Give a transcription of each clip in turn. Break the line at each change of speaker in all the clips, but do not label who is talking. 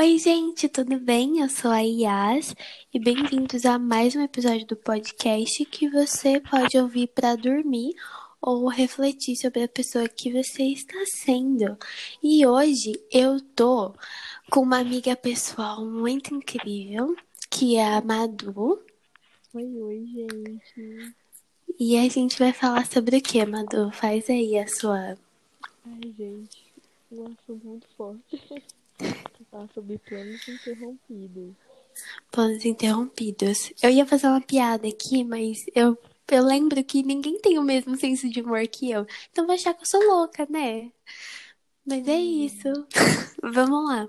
Oi, gente, tudo bem? Eu sou a Yas e bem-vindos a mais um episódio do podcast que você pode ouvir para dormir ou refletir sobre a pessoa que você está sendo. E hoje eu tô com uma amiga pessoal muito incrível, que é a Madu.
Oi, oi, gente.
E a gente vai falar sobre o que, Madu? Faz aí a sua.
Ai, gente, um assunto muito forte. falar sobre planos interrompidos.
Planos interrompidos. Eu ia fazer uma piada aqui, mas eu, eu lembro que ninguém tem o mesmo senso de humor que eu. Então vai achar que eu sou louca, né? Mas é isso. Vamos lá.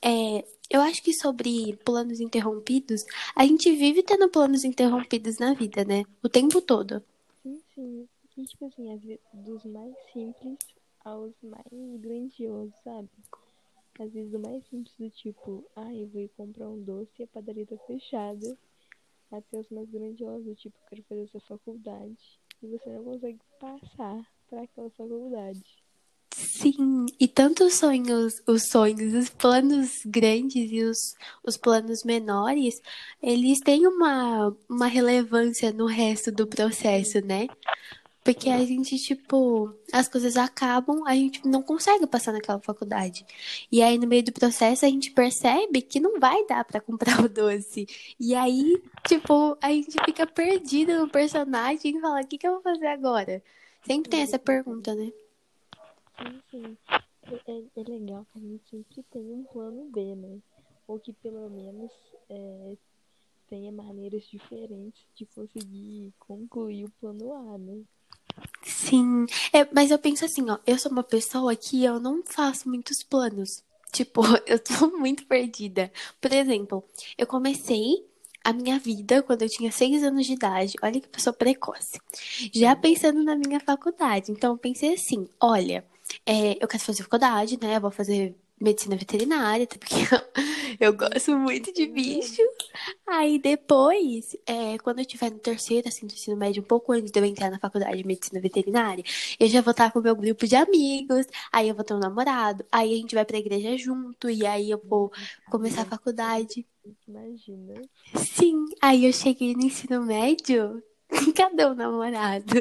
É, eu acho que sobre planos interrompidos, a gente vive tendo planos interrompidos na vida, né? O tempo todo.
Sim, sim. E, tipo assim, vezes, dos mais simples aos mais grandiosos, sabe? Às vezes do mais simples do tipo, ah, eu vou ir comprar um doce e a padaria tá fechada. Até os mais grandiosos, do tipo, quero fazer essa faculdade. E você não consegue passar para aquela faculdade.
Sim, e tanto os sonhos, os sonhos, os planos grandes e os, os planos menores, eles têm uma, uma relevância no resto do processo, né? Porque a gente, tipo, as coisas acabam, a gente não consegue passar naquela faculdade. E aí, no meio do processo, a gente percebe que não vai dar para comprar o doce. E aí, tipo, a gente fica perdido no personagem e fala: o que, que eu vou fazer agora? Sempre tem essa pergunta, né?
Sim, sim. É, é, legal que a gente sempre tem um plano B, né? Ou que pelo menos é, tenha maneiras diferentes de conseguir concluir o plano A, né?
Sim, é, mas eu penso assim, ó, eu sou uma pessoa que eu não faço muitos planos. Tipo, eu tô muito perdida. Por exemplo, eu comecei a minha vida quando eu tinha seis anos de idade. Olha que pessoa precoce. Já pensando na minha faculdade. Então, eu pensei assim: olha, é, eu quero fazer faculdade, né? Eu vou fazer medicina veterinária, até porque eu gosto muito de bicho. Aí depois, é, quando eu estiver no terceiro, assim, do ensino médio, um pouco antes de eu entrar na faculdade de medicina veterinária, eu já vou estar com o meu grupo de amigos, aí eu vou ter um namorado, aí a gente vai pra igreja junto, e aí eu vou começar a faculdade.
Imagina.
Sim, aí eu cheguei no ensino médio, Cadê o namorado?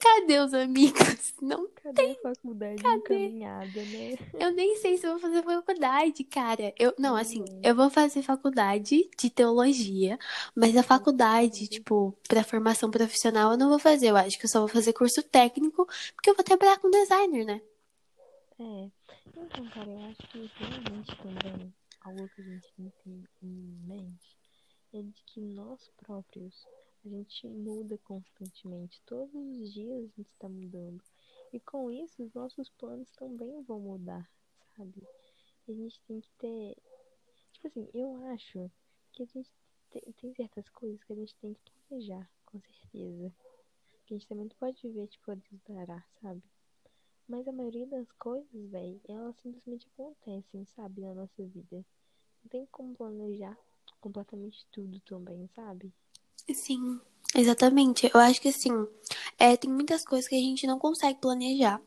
Cadê os amigos? Não
Cadê
tem.
a faculdade
Cadê?
encaminhada, né?
Eu nem sei se eu vou fazer faculdade, cara. Eu, não, assim, eu vou fazer faculdade de teologia, mas a faculdade, tipo, pra formação profissional eu não vou fazer. Eu acho que eu só vou fazer curso técnico, porque eu vou trabalhar com designer, né?
É. Então, cara, eu acho que realmente também algo que a gente tem que ter em mente é de que nós próprios a gente muda constantemente. Todos os dias a gente está mudando. E com isso, os nossos planos também vão mudar, sabe? A gente tem que ter. Tipo assim, eu acho que a gente tem, tem certas coisas que a gente tem que planejar, com certeza. Que a gente também não pode viver, tipo, a Deus sabe? Mas a maioria das coisas, velho, elas simplesmente acontecem, sabe, na nossa vida. Não tem como planejar completamente tudo também, sabe?
Sim, exatamente. Eu acho que assim, é, tem muitas coisas que a gente não consegue planejar.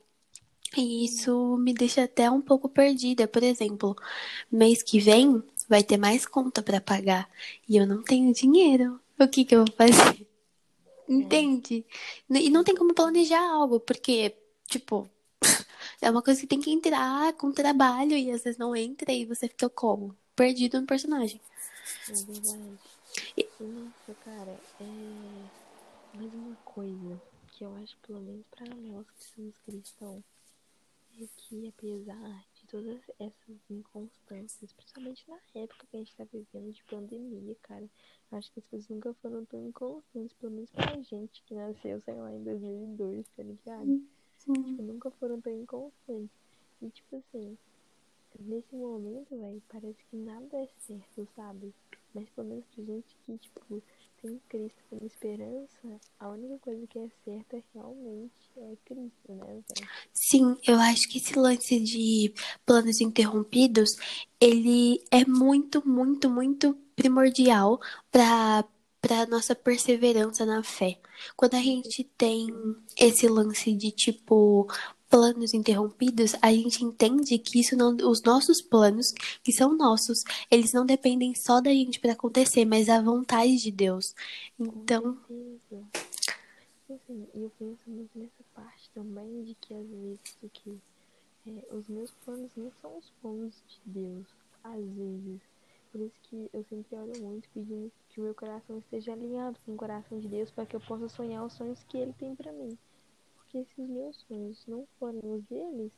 E isso me deixa até um pouco perdida. Por exemplo, mês que vem vai ter mais conta para pagar e eu não tenho dinheiro. O que que eu vou fazer? Entende? E não tem como planejar algo, porque, tipo, é uma coisa que tem que entrar com trabalho e às vezes não entra e você fica como? Perdido no personagem.
É verdade. Nossa, cara, é. Mais uma coisa que eu acho, pelo menos pra nós que somos cristãos, é que apesar de todas essas inconstâncias, principalmente na época que a gente tá vivendo de pandemia, cara, acho que as coisas nunca foram tão inconstantes, pelo menos pra gente que nasceu, sei lá, em 2002, tá ligado? Tipo, nunca foram tão inconstantes. E tipo assim, nesse momento, velho, parece que nada é certo, sabe? Mas pelo menos pra gente que, tipo, tem Cristo como esperança, a única coisa que é certa realmente é Cristo, né?
Sim, eu acho que esse lance de planos interrompidos, ele é muito, muito, muito primordial para para nossa perseverança na fé. Quando a gente tem esse lance de tipo planos interrompidos, a gente entende que isso não, os nossos planos, que são nossos, eles não dependem só da gente para acontecer, mas da vontade de Deus. Então,
assim, eu penso muito nessa parte também de que às vezes que é, os meus planos não são os planos de Deus, às vezes. Por isso que eu sempre oro muito pedindo que o meu coração esteja alinhado com o coração de Deus para que eu possa sonhar os sonhos que Ele tem para mim. Se os meus sonhos não forem os deles,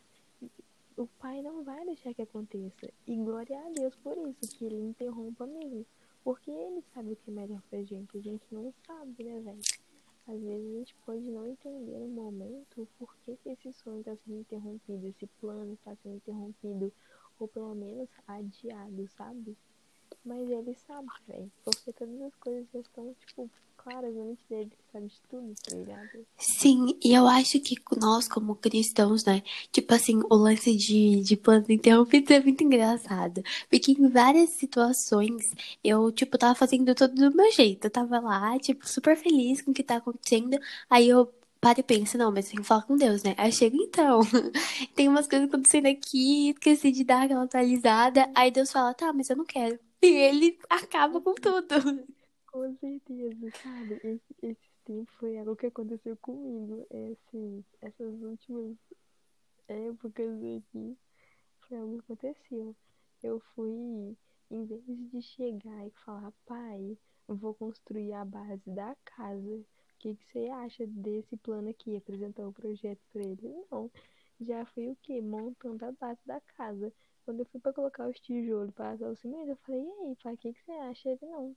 o Pai não vai deixar que aconteça. E glória a Deus por isso, que Ele interrompa mesmo. Porque Ele sabe o que é melhor pra gente. A gente não sabe, né, velho? Às vezes a gente pode não entender no momento por que, que esse sonho está sendo interrompido, esse plano está sendo interrompido, ou pelo menos adiado, sabe? Mas ele sabe, velho. Porque todas as coisas já estão, tipo, claras na mente dele, sabe de tudo, tá ligado?
Sim, e eu acho que nós, como cristãos, né? Tipo assim, o lance de, de planos interrompidos é muito engraçado. Porque em várias situações, eu, tipo, tava fazendo tudo do meu jeito. Eu tava lá, tipo, super feliz com o que tá acontecendo. Aí eu para e pensa, não, mas tem que falar com Deus, né? Aí chega então, tem umas coisas acontecendo aqui, esqueci de dar aquela atualizada. Aí Deus fala, tá, mas eu não quero. E ele acaba com tudo.
Com certeza, sabe? Esse, esse tempo foi algo que aconteceu comigo. É, assim, essas últimas épocas aqui foi algo que aconteceu. Eu fui, em vez de chegar e falar, pai, vou construir a base da casa. O que, que você acha desse plano aqui? Apresentar o projeto para ele? Não. Já fui o quê? Montando a base da casa. Quando eu fui para colocar os tijolos para o cimento, eu falei, e aí, pai, o que, que você acha? Ele não.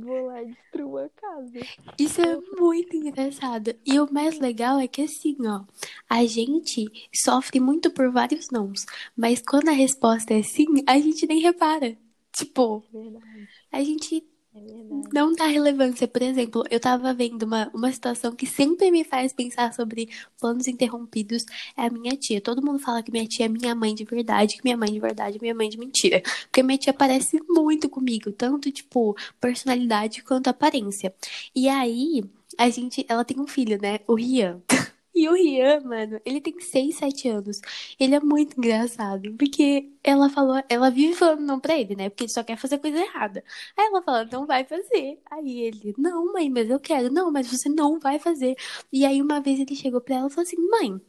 Vou lá e destruo a casa.
Isso é muito engraçado. E o mais legal é que assim, ó, a gente sofre muito por vários nãos, mas quando a resposta é sim, a gente nem repara. Tipo,
Verdade.
a gente
É
não dá relevância. Por exemplo, eu tava vendo uma, uma situação que sempre me faz pensar sobre planos interrompidos. É a minha tia. Todo mundo fala que minha tia é minha mãe de verdade, que minha mãe de verdade é minha mãe de mentira. Porque minha tia parece muito comigo, tanto tipo personalidade quanto aparência. E aí, a gente, ela tem um filho, né? O Rian. E o Rian, mano, ele tem 6, 7 anos. Ele é muito engraçado. Porque ela falou, ela vive falando não pra ele, né? Porque ele só quer fazer coisa errada. Aí ela fala, não vai fazer. Aí ele, não, mãe, mas eu quero. Não, mas você não vai fazer. E aí uma vez ele chegou pra ela e falou assim, mãe,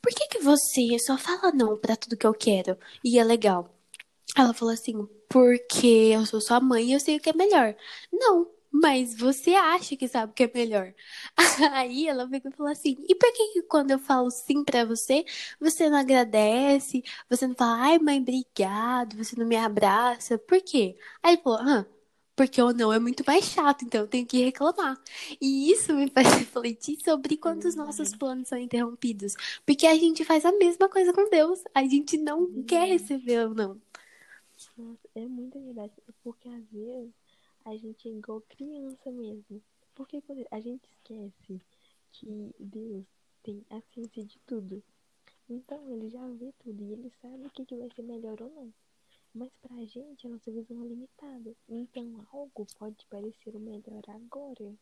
por que que você só fala não pra tudo que eu quero? E é legal. Ela falou assim, porque eu sou sua mãe e eu sei o que é melhor. Não, mas você acha que sabe o que é melhor. Aí ela pegou e falou assim: e por que, que quando eu falo sim pra você, você não agradece? Você não fala, ai mãe, obrigado, você não me abraça? Por quê? Aí ele falou: ah, porque o não é muito mais chato, então eu tenho que reclamar. E isso me faz refletir sobre quando os nossos planos são interrompidos. Porque a gente faz a mesma coisa com Deus. A gente não quer receber ou não.
Nossa, é muita verdade. Porque às vezes a gente é igual criança mesmo. Porque quando a gente esquece que Deus tem a ciência de tudo. Então ele já vê tudo e ele sabe o que, que vai ser melhor ou não. Mas pra gente a nossa visão é limitada. Então algo pode parecer o melhor agora.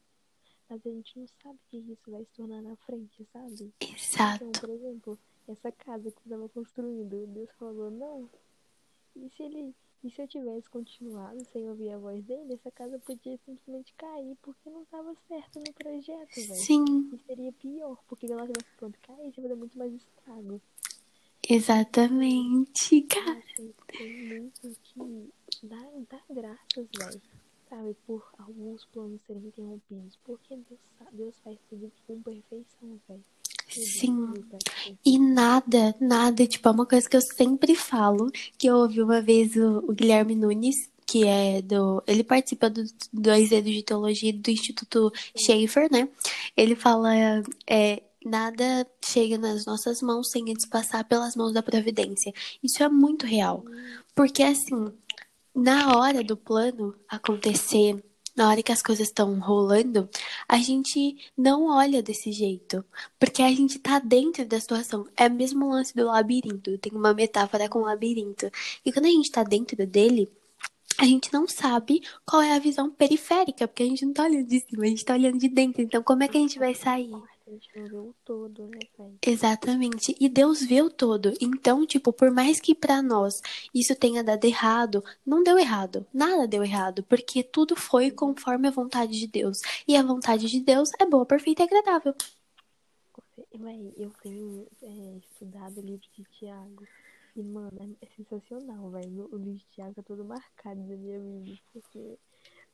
Mas a gente não sabe o que isso vai se tornar na frente, sabe? Então,
Exato.
por exemplo, essa casa que você estava construindo, Deus falou não. E se ele e se eu tivesse continuado sem ouvir a voz dele, essa casa podia simplesmente cair porque não estava certo no projeto, velho.
Sim,
E seria pior, porque se ela tivesse pronto cair, ia dar muito mais estrago.
exatamente, cara.
Tem muito que dá, dá graças, velho. Sabe, por alguns planos serem interrompidos. Porque Deus, Deus faz tudo com perfeição, velho.
Sim. E nada, nada, tipo, é uma coisa que eu sempre falo, que eu ouvi uma vez o, o Guilherme Nunes, que é do. Ele participa do, do Azedo de Teologia do Instituto Schaefer, né? Ele fala. É, Nada chega nas nossas mãos sem antes passar pelas mãos da providência. Isso é muito real. Porque, assim, na hora do plano acontecer, na hora que as coisas estão rolando, a gente não olha desse jeito. Porque a gente tá dentro da situação. É o mesmo lance do labirinto. Tem uma metáfora com o labirinto. E quando a gente tá dentro dele, a gente não sabe qual é a visão periférica, porque a gente não tá olhando de cima, a gente tá olhando de dentro. Então, como é que a gente vai sair?
A gente não vê o todo, né, pai?
Exatamente. E Deus vê o todo. Então, tipo, por mais que para nós isso tenha dado errado, não deu errado. Nada deu errado, porque tudo foi conforme a vontade de Deus. E a vontade de Deus é boa, perfeita e agradável.
Véi, eu tenho é, estudado o livro de Tiago. E, mano, é, é sensacional, velho. O livro de Tiago é todo marcado na minha vida. Porque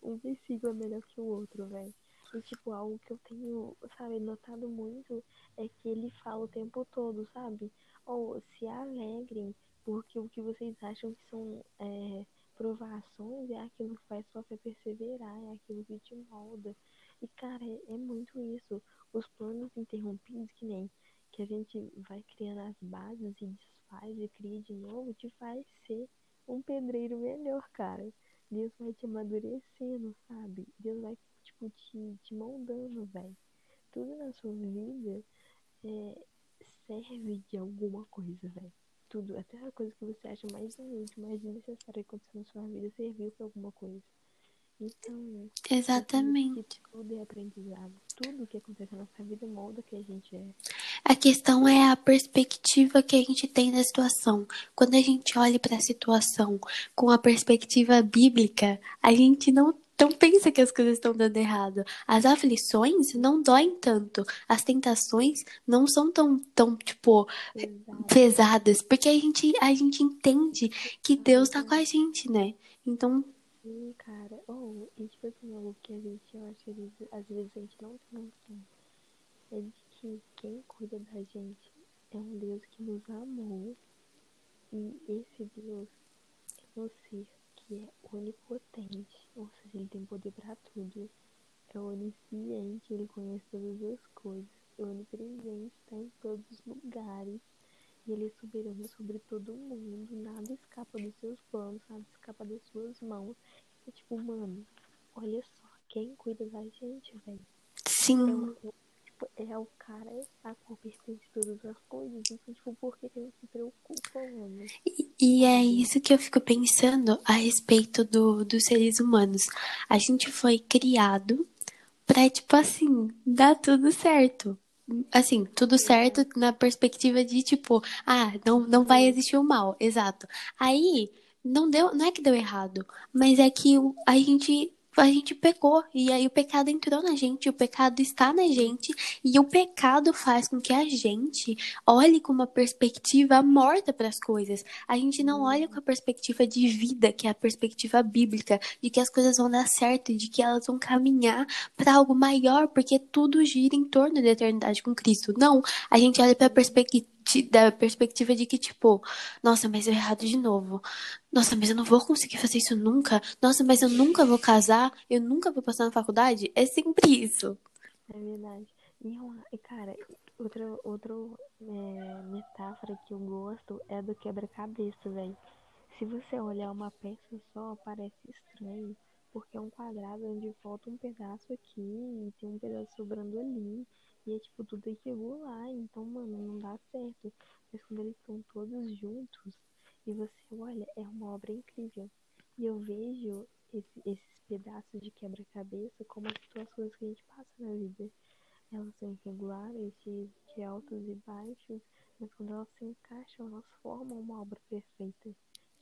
um versículo é melhor que o outro, velho. E, tipo, algo que eu tenho, sabe, notado muito é que ele fala o tempo todo, sabe? Ou se alegrem, porque o que vocês acham que são é, provações é aquilo que faz fé perseverar, é aquilo que te molda. E, cara, é, é muito isso. Os planos interrompidos, que nem que a gente vai criando as bases e desfaz e cria de novo, te faz ser um pedreiro melhor, cara. Deus vai te amadurecendo, sabe? Deus vai, tipo, te, te moldando, velho. Tudo na sua vida é, serve de alguma coisa, velho. Tudo, até a coisa que você acha mais inútil, mais desnecessária que aconteceu na sua vida, serviu pra alguma coisa. Então,
exatamente.
Tudo é aprendizado. Tudo que acontece na nossa vida molda que a gente é.
A questão é a perspectiva que a gente tem da situação. Quando a gente olha para a situação com a perspectiva bíblica, a gente não não pensa que as coisas estão dando errado. As aflições não doem tanto. As tentações não são tão, tão tipo, pesadas. Porque a gente, a gente entende que Deus tá com a gente, né? Então,
Sim, cara. Oh, e tipo assim, algo que a gente, eu acho que às vezes, a gente não tem noção. É de que quem cuida da gente é um Deus que nos amou. E esse Deus é ser que é onipotente. Ou seja, ele tem poder para tudo. É onisciente, ele conhece todas as coisas. É onipresente, está em todos os lugares. E ele é soberano sobre todo mundo. Nada escapa dos seus planos, nada escapa das suas mãos. É tipo, mano, olha só, quem cuida da gente, velho?
Sim.
O, tipo, é o cara a qual pertence todas as coisas. Então, tipo, por que, gente se preocupa, mano?
E, e é isso que eu fico pensando a respeito do, dos seres humanos. A gente foi criado pra, tipo assim, dar tudo certo assim, tudo certo na perspectiva de tipo, ah, não, não vai existir o mal, exato. Aí não deu, não é que deu errado, mas é que a gente a gente pecou e aí o pecado entrou na gente, o pecado está na gente e o pecado faz com que a gente olhe com uma perspectiva morta para as coisas. A gente não olha com a perspectiva de vida, que é a perspectiva bíblica, de que as coisas vão dar certo de que elas vão caminhar para algo maior, porque tudo gira em torno da eternidade com Cristo. Não, a gente olha para a perspectiva da perspectiva de que, tipo, nossa, mas eu errado de novo. Nossa, mas eu não vou conseguir fazer isso nunca. Nossa, mas eu nunca vou casar. Eu nunca vou passar na faculdade. É sempre isso.
É verdade. E, cara, outra, outra é, metáfora que eu gosto é do quebra-cabeça, velho. Se você olhar uma peça só, parece estranho. Porque é um quadrado onde falta um pedaço aqui e tem um pedaço sobrando ali. E é tipo tudo irregular, então, mano, não dá certo. Mas quando eles estão todos juntos e você olha, é uma obra incrível. E eu vejo esse, esses pedaços de quebra-cabeça como as situações que a gente passa na vida. Elas são irregulares, de, de altos e baixos, mas quando elas se encaixam, elas formam uma obra perfeita.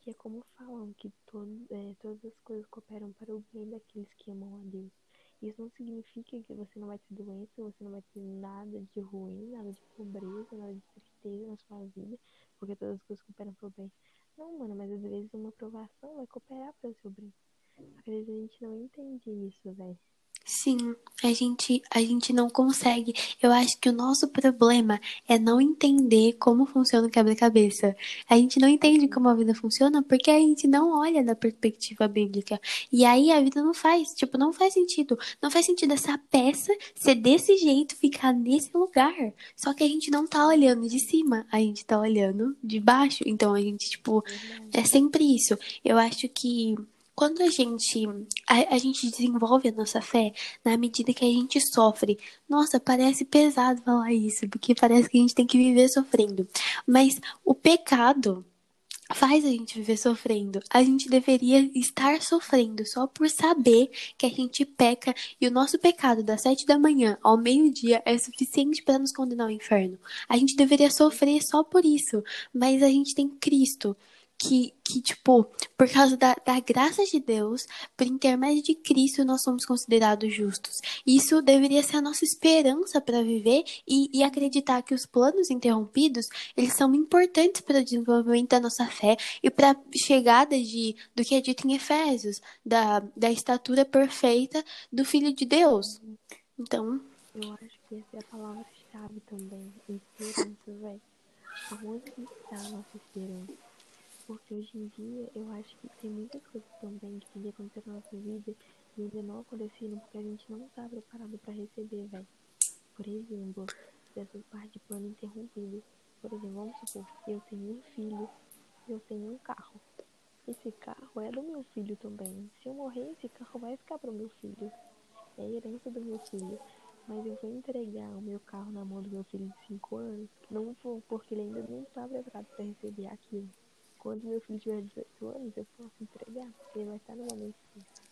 Que é como falam que todo, é, todas as coisas cooperam para o bem daqueles que amam a Deus. Isso não significa que você não vai ter doença, você não vai ter nada de ruim, nada de pobreza, nada de tristeza na sua vida, porque todas as coisas cooperam para o bem. Não, mano, mas às vezes uma aprovação vai cooperar para o seu bem. Às vezes a gente não entende isso, velho.
Sim, a gente, a gente não consegue. Eu acho que o nosso problema é não entender como funciona o quebra-cabeça. A gente não entende como a vida funciona porque a gente não olha da perspectiva bíblica. E aí a vida não faz, tipo, não faz sentido. Não faz sentido essa peça ser desse jeito, ficar nesse lugar. Só que a gente não tá olhando de cima, a gente tá olhando de baixo. Então a gente, tipo, é sempre isso. Eu acho que quando a gente a, a, gente desenvolve a nossa fé na medida que a gente sofre. Nossa, parece pesado falar isso, porque parece que a gente tem que viver sofrendo. Mas o pecado faz a gente viver sofrendo. A gente deveria estar sofrendo só por saber que a gente peca e o nosso pecado das sete da manhã ao meio-dia é suficiente para nos condenar ao inferno. A gente deveria sofrer só por isso, mas a gente tem Cristo que, que tipo, por causa da, da graça de Deus, por intermédio de Cristo, nós somos considerados justos. Isso deveria ser a nossa esperança para viver e, e acreditar que os planos interrompidos, eles são importantes para o desenvolvimento da nossa fé e para a chegada de, do que é dito em Efésios, da, da estatura perfeita do Filho de Deus. Então...
Eu acho que essa é a palavra-chave também, esperança, velho. Aonde está a nossa esperança? Porque hoje em dia eu acho que tem muitas coisas também que tem que acontecer na nossa vida e ainda não aconteceram porque a gente não tá preparado para receber, velho. Por exemplo, dessas partes de plano interrompido. Por exemplo, vamos supor, eu tenho um filho, eu tenho um carro. Esse carro é do meu filho também. Se eu morrer, esse carro vai ficar pro meu filho. É a herança do meu filho. Mas eu vou entregar o meu carro na mão do meu filho de 5 anos, não vou, porque ele ainda não está preparado para receber aquilo quando meu filho tiver 18 anos, eu posso entregar, porque ele vai estar no momento certo.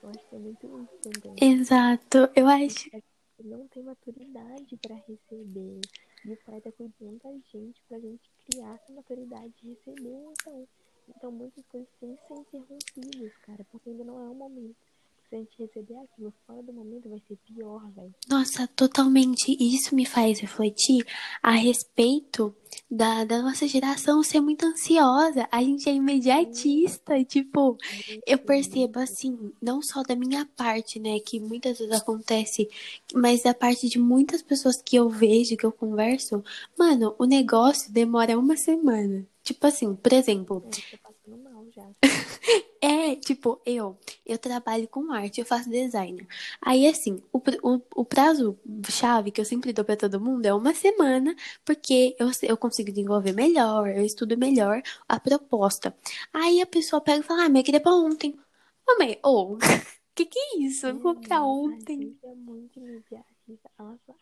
Eu acho que é muito isso também.
Exato, eu acho.
Ele não tem maturidade para receber. E o pai tá cuidando da gente pra gente criar essa maturidade de receber. Então, então muitas coisas têm que ser interrompidas, cara, porque ainda não é o momento se a gente receber aquilo fora do momento, vai ser pior, velho.
Nossa, totalmente. Isso me faz refletir a respeito da, da nossa geração ser muito ansiosa. A gente é imediatista. Sim. Tipo, eu percebo assim, não só da minha parte, né, que muitas vezes acontece, mas da parte de muitas pessoas que eu vejo, que eu converso. Mano, o negócio demora uma semana. Tipo assim, por exemplo.
Eu tô passando mal já.
É, tipo, eu, eu trabalho com arte, eu faço design. Aí, assim, o, o, o prazo chave que eu sempre dou pra todo mundo é uma semana, porque eu, eu consigo desenvolver melhor, eu estudo melhor a proposta. Aí a pessoa pega e fala, ah, mas eu queria pra ontem. Ô, mãe, ô, que que é isso? Eu vou pra ontem.
É muito. A nossa,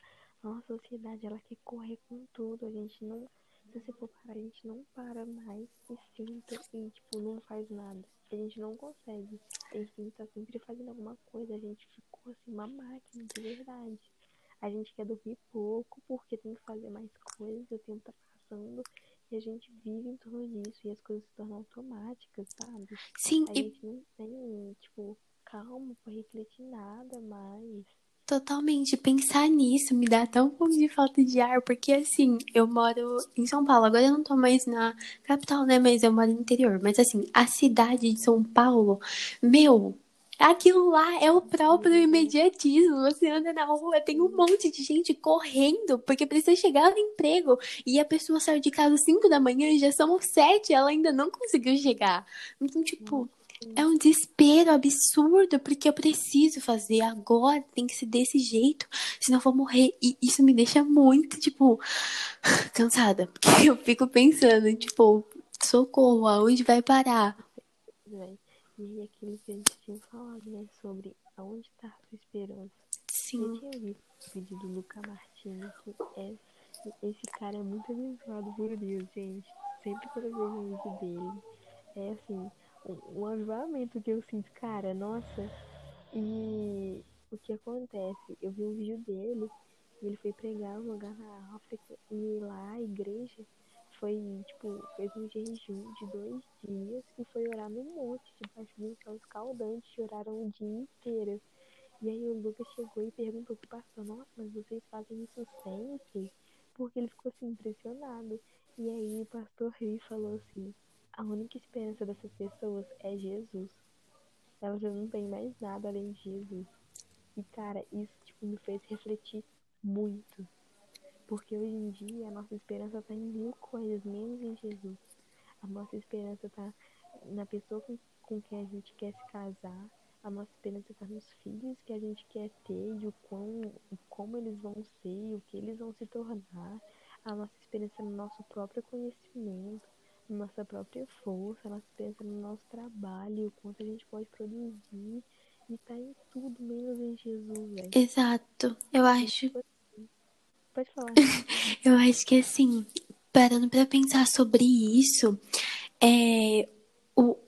a nossa sociedade, ela quer correr com tudo, a gente não... Se você for parar, a gente não para mais e senta e, tipo, não faz nada a gente não consegue. A gente estar sempre fazendo alguma coisa. A gente ficou assim, uma máquina de verdade. A gente quer dormir pouco porque tem que fazer mais coisas, o tempo tá passando e a gente vive em torno disso e as coisas se tornam automáticas, sabe?
Sim.
A e... gente não tem, tipo, calma pra refletir nada mais.
Totalmente. Pensar nisso me dá tão pouco de falta de ar, porque assim, eu moro em São Paulo. Agora eu não tô mais na capital, né? Mas eu moro no interior. Mas assim, a cidade de São Paulo, meu, aquilo lá é o próprio imediatismo. Você anda na rua, tem um monte de gente correndo porque precisa chegar no emprego. E a pessoa saiu de casa às 5 da manhã e já são 7, ela ainda não conseguiu chegar. Então, tipo. É um desespero absurdo, porque eu preciso fazer agora, tem que ser desse jeito, senão eu vou morrer. E isso me deixa muito, tipo, cansada. Porque eu fico pensando, tipo, socorro, aonde vai parar?
E aquilo que a gente tinha falado, né, sobre aonde está a sua esperança.
Sim.
Eu tinha visto o vídeo do Luca Martins, que é, esse cara é muito abençoado por Deus, gente. Sempre quando eu vejo um vídeo dele, é assim, um, avivamento que eu sinto, cara, nossa. E o que acontece? Eu vi um vídeo dele ele foi pregar um lugar na África e lá a igreja foi, tipo, fez um jejum de dois dias e foi orar no monte, debaixo de um sol escaldante, oraram o dia inteiro. E aí o Lucas chegou e perguntou pro pastor, nossa, mas vocês fazem isso sempre? Porque ele ficou assim impressionado. E aí o pastor riu e falou assim, a única esperança dessas pessoas é Jesus. Elas não têm mais nada além de Jesus. E, cara, isso, tipo, me fez refletir muito. Porque hoje em dia a nossa esperança tá em mil coisas, menos em Jesus. A nossa esperança tá na pessoa com, com quem a gente quer se casar. A nossa esperança tá nos filhos que a gente quer ter, de o quão, como eles vão ser, o que eles vão se tornar. A nossa esperança é no nosso próprio conhecimento nossa própria força, nossa experiência no nosso trabalho, o quanto a gente pode produzir. E tá em tudo menos em Jesus, velho.
Exato. Eu acho.
Pode falar.
eu acho que assim, parando para pensar sobre isso, é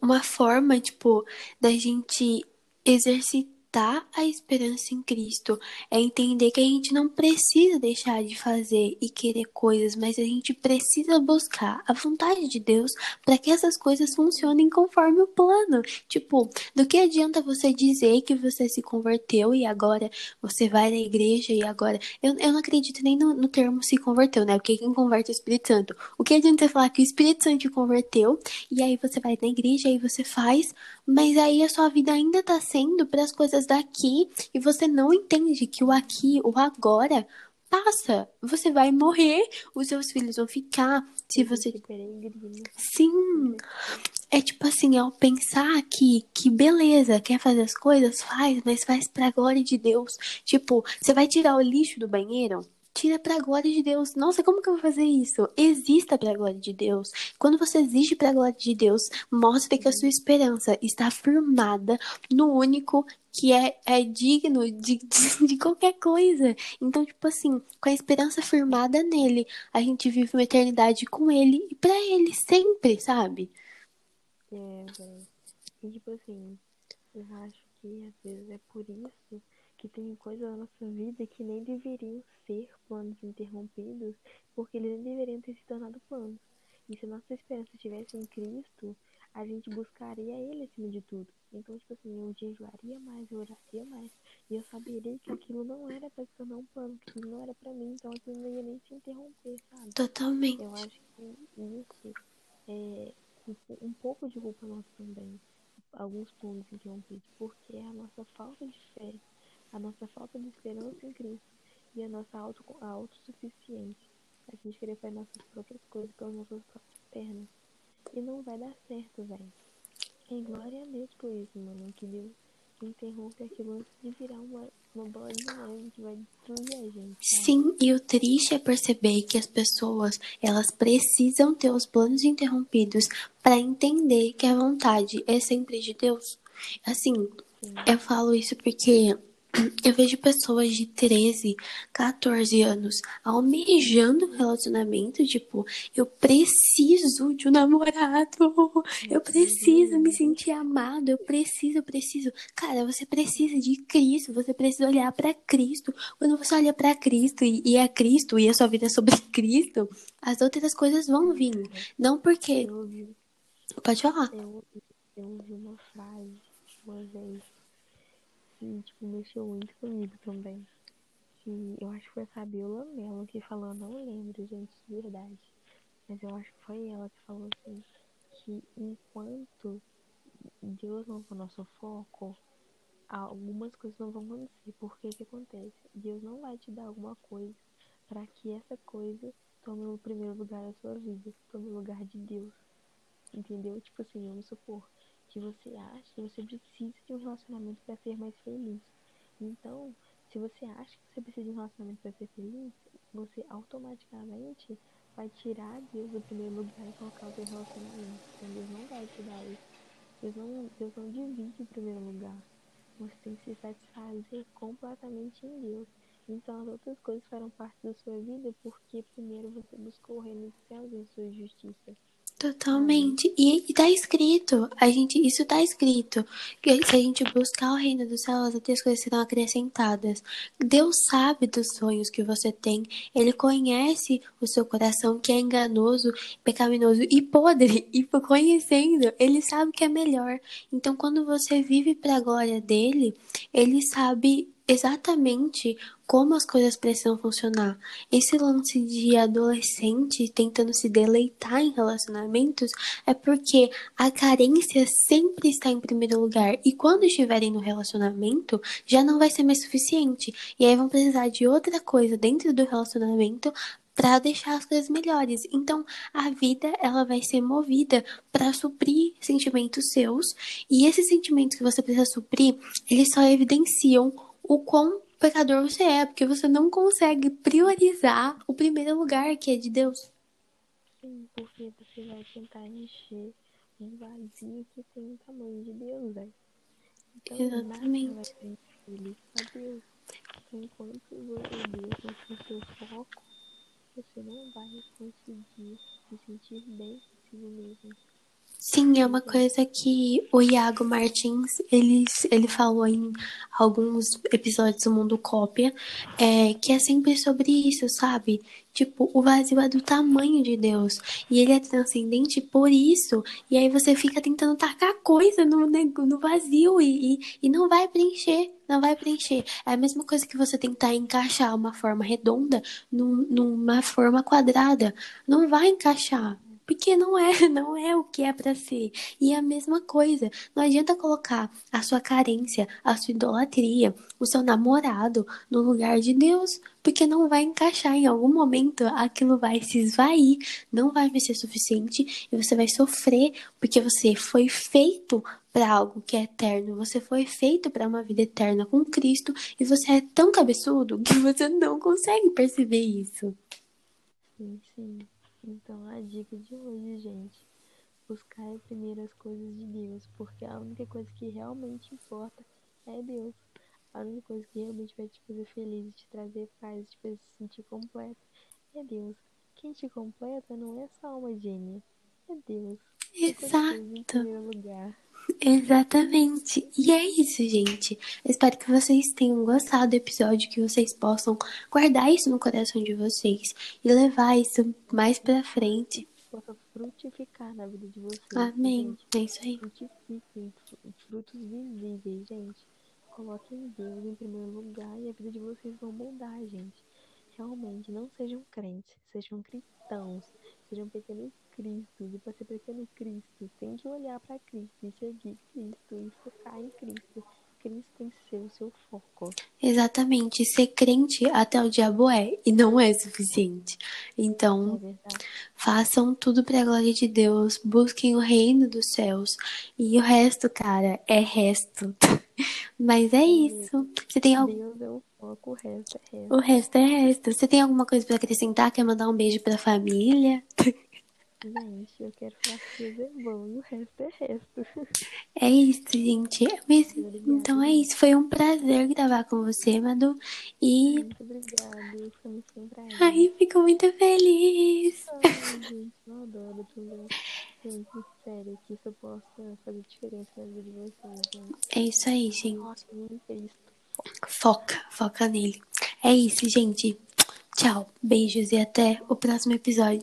uma forma, tipo, da gente exercitar exercitar a esperança em Cristo, é entender que a gente não precisa deixar de fazer e querer coisas, mas a gente precisa buscar a vontade de Deus para que essas coisas funcionem conforme o plano. Tipo, do que adianta você dizer que você se converteu e agora você vai na igreja e agora. Eu, eu não acredito nem no, no termo se converteu, né? Porque quem converte é o Espírito Santo. O que adianta você falar que o Espírito Santo te converteu e aí você vai na igreja e você faz, mas aí a sua vida ainda tá sendo para as coisas daqui e você não entende que o aqui, o agora passa. Você vai morrer, os seus filhos vão ficar. Se você. Sim. É tipo assim, ao pensar que, que beleza, quer fazer as coisas, faz, mas faz pra glória de Deus. Tipo, você vai tirar o lixo do banheiro? Tira para a glória de Deus. Nossa, como que eu vou fazer isso? Exista para a glória de Deus. Quando você exige para a glória de Deus, mostre que a sua esperança está firmada no único que é, é digno de, de, de, qualquer coisa. Então, tipo assim, com a esperança firmada nele, a gente vive uma eternidade com ele e para ele sempre, sabe?
É, velho. E tipo assim, eu acho que às vezes é por isso que tem coisas na nossa vida que nem deveriam ser planos interrompidos, porque eles nem deveriam ter se tornado planos. E se nossa esperança estivesse em Cristo, a gente buscaria Ele acima de tudo. Então, tipo assim, eu jejuaria mais, eu oraria mais. E eu saberia que aquilo não era pra se tornar um plano, que aquilo não era pra mim, então aquilo não ia nem se interromper, sabe?
Totalmente.
Eu acho que isso é um pouco de culpa nossa também. Alguns planos interrompidos, porque é a nossa falta de fé a nossa falta de esperança em Cristo e a nossa auto, a autossuficiência. A gente querer fazer nossas próprias coisas pelas nossas próprias pernas. E não vai dar certo, velho. E glória a Deus por isso, mano. Que Deus interrompe aquilo antes de virar uma, uma bola de neve que vai destruir a gente.
Sim, e o triste é perceber que as pessoas, elas precisam ter os planos interrompidos para entender que a vontade é sempre de Deus. Assim, Sim. eu falo isso porque eu vejo pessoas de 13, 14 anos almejando um relacionamento, tipo, eu preciso de um namorado, eu preciso me sentir amado, eu preciso, eu preciso. Cara, você precisa de Cristo, você precisa olhar para Cristo. Quando você olha para Cristo e, e é Cristo e a sua vida é sobre Cristo, as outras coisas vão vir. Não porque. Pode falar.
Eu, eu ouvi uma frase uma vez que, tipo, mexeu muito comigo também. Que eu acho que foi a Fabiola Mello que falou, não lembro, gente, de verdade. Mas eu acho que foi ela que falou assim, que enquanto Deus não for nosso foco, algumas coisas não vão acontecer. Por que que acontece? Deus não vai te dar alguma coisa para que essa coisa tome o primeiro lugar da sua vida, tome o lugar de Deus. Entendeu? Tipo assim, vamos supor, que você acha que você precisa de um relacionamento para ser mais feliz. Então, se você acha que você precisa de um relacionamento para ser feliz, você automaticamente vai tirar Deus do primeiro lugar e colocar o seu relacionamento. Então Deus não vai te dar isso. Deus não, Deus não divide o primeiro lugar. Você tem que se satisfazer completamente em Deus. Então as outras coisas farão parte da sua vida porque primeiro você buscou o reino dos céus e sua justiça.
Totalmente. E, e tá escrito. A gente, isso tá escrito. Que se a gente buscar o reino dos céus, as outras coisas serão acrescentadas. Deus sabe dos sonhos que você tem. Ele conhece o seu coração que é enganoso, pecaminoso e podre. E conhecendo, ele sabe que é melhor. Então, quando você vive para a glória dele, ele sabe exatamente como as coisas precisam funcionar. Esse lance de adolescente tentando se deleitar em relacionamentos é porque a carência sempre está em primeiro lugar e quando estiverem no relacionamento já não vai ser mais suficiente e aí vão precisar de outra coisa dentro do relacionamento para deixar as coisas melhores. Então, a vida ela vai ser movida para suprir sentimentos seus, e esses sentimentos que você precisa suprir, eles só evidenciam o quão pecador você é, porque você não consegue priorizar o primeiro lugar que é de Deus.
Sim, porque você vai tentar encher um vazio que tem o tamanho de Deus, velho. Então,
Exatamente.
nada vai ser feliz a Deus. Enquanto você Deus não for seu foco, você não vai conseguir se sentir bem consigo mesmo.
Sim, é uma coisa que o Iago Martins, ele, ele falou em alguns episódios do Mundo Cópia, é, que é sempre sobre isso, sabe? Tipo, o vazio é do tamanho de Deus. E ele é transcendente por isso. E aí você fica tentando tacar coisa no, no vazio e, e, e não vai preencher. Não vai preencher. É a mesma coisa que você tentar encaixar uma forma redonda num, numa forma quadrada. Não vai encaixar. Porque não é, não é o que é para ser. E é a mesma coisa. Não adianta colocar a sua carência, a sua idolatria, o seu namorado no lugar de Deus, porque não vai encaixar em algum momento, aquilo vai se esvair, não vai ser suficiente e você vai sofrer, porque você foi feito para algo que é eterno, você foi feito para uma vida eterna com Cristo e você é tão cabeçudo que você não consegue perceber isso.
Sim, sim. Então a dica de hoje, gente, buscar primeiro as coisas de Deus, porque a única coisa que realmente importa é Deus. A única coisa que realmente vai te fazer feliz, te trazer paz, te fazer se sentir completo é Deus. Quem te completa não é só uma gênia, é Deus.
Exato. Em primeiro lugar. Exatamente. E é isso, gente. Eu espero que vocês tenham gostado do episódio, que vocês possam guardar isso no coração de vocês e levar isso mais pra frente.
Possa frutificar na vida de vocês.
Amém.
Gente.
É isso aí.
Frutifiquem frutos visíveis, gente. Coloquem Deus em primeiro lugar e a vida de vocês vão mudar, gente. Realmente, não sejam crentes, sejam cristãos, sejam pequenos Cristo. E para ser pequeno Cristo, tem que olhar para Cristo e seguir Cristo e focar em Cristo. Cristo tem que ser o seu foco.
Exatamente. Ser crente até o diabo é e não é suficiente. Então, é façam tudo para a glória de Deus, busquem o reino dos céus e o resto, cara, é resto. Mas é isso. Você tem
algo Deus é o foco, o resto é resto.
O resto é resto. Você tem alguma coisa para acrescentar? Quer mandar um beijo para a família?
Gente, eu quero Deus é bom e o resto é resto.
É isso, gente. Mas, então é isso. Foi um prazer gravar com você, Madu.
E. Muito obrigada. Foi muito um prazer.
Ai, fico muito feliz.
Ai, gente, eu adoro também. Gente, sério, que isso possa fazer diferença na vida de vocês, gente.
É isso aí, gente.
Nossa.
Foca, foca nele. É isso, gente. Tchau, beijos e até o próximo episódio.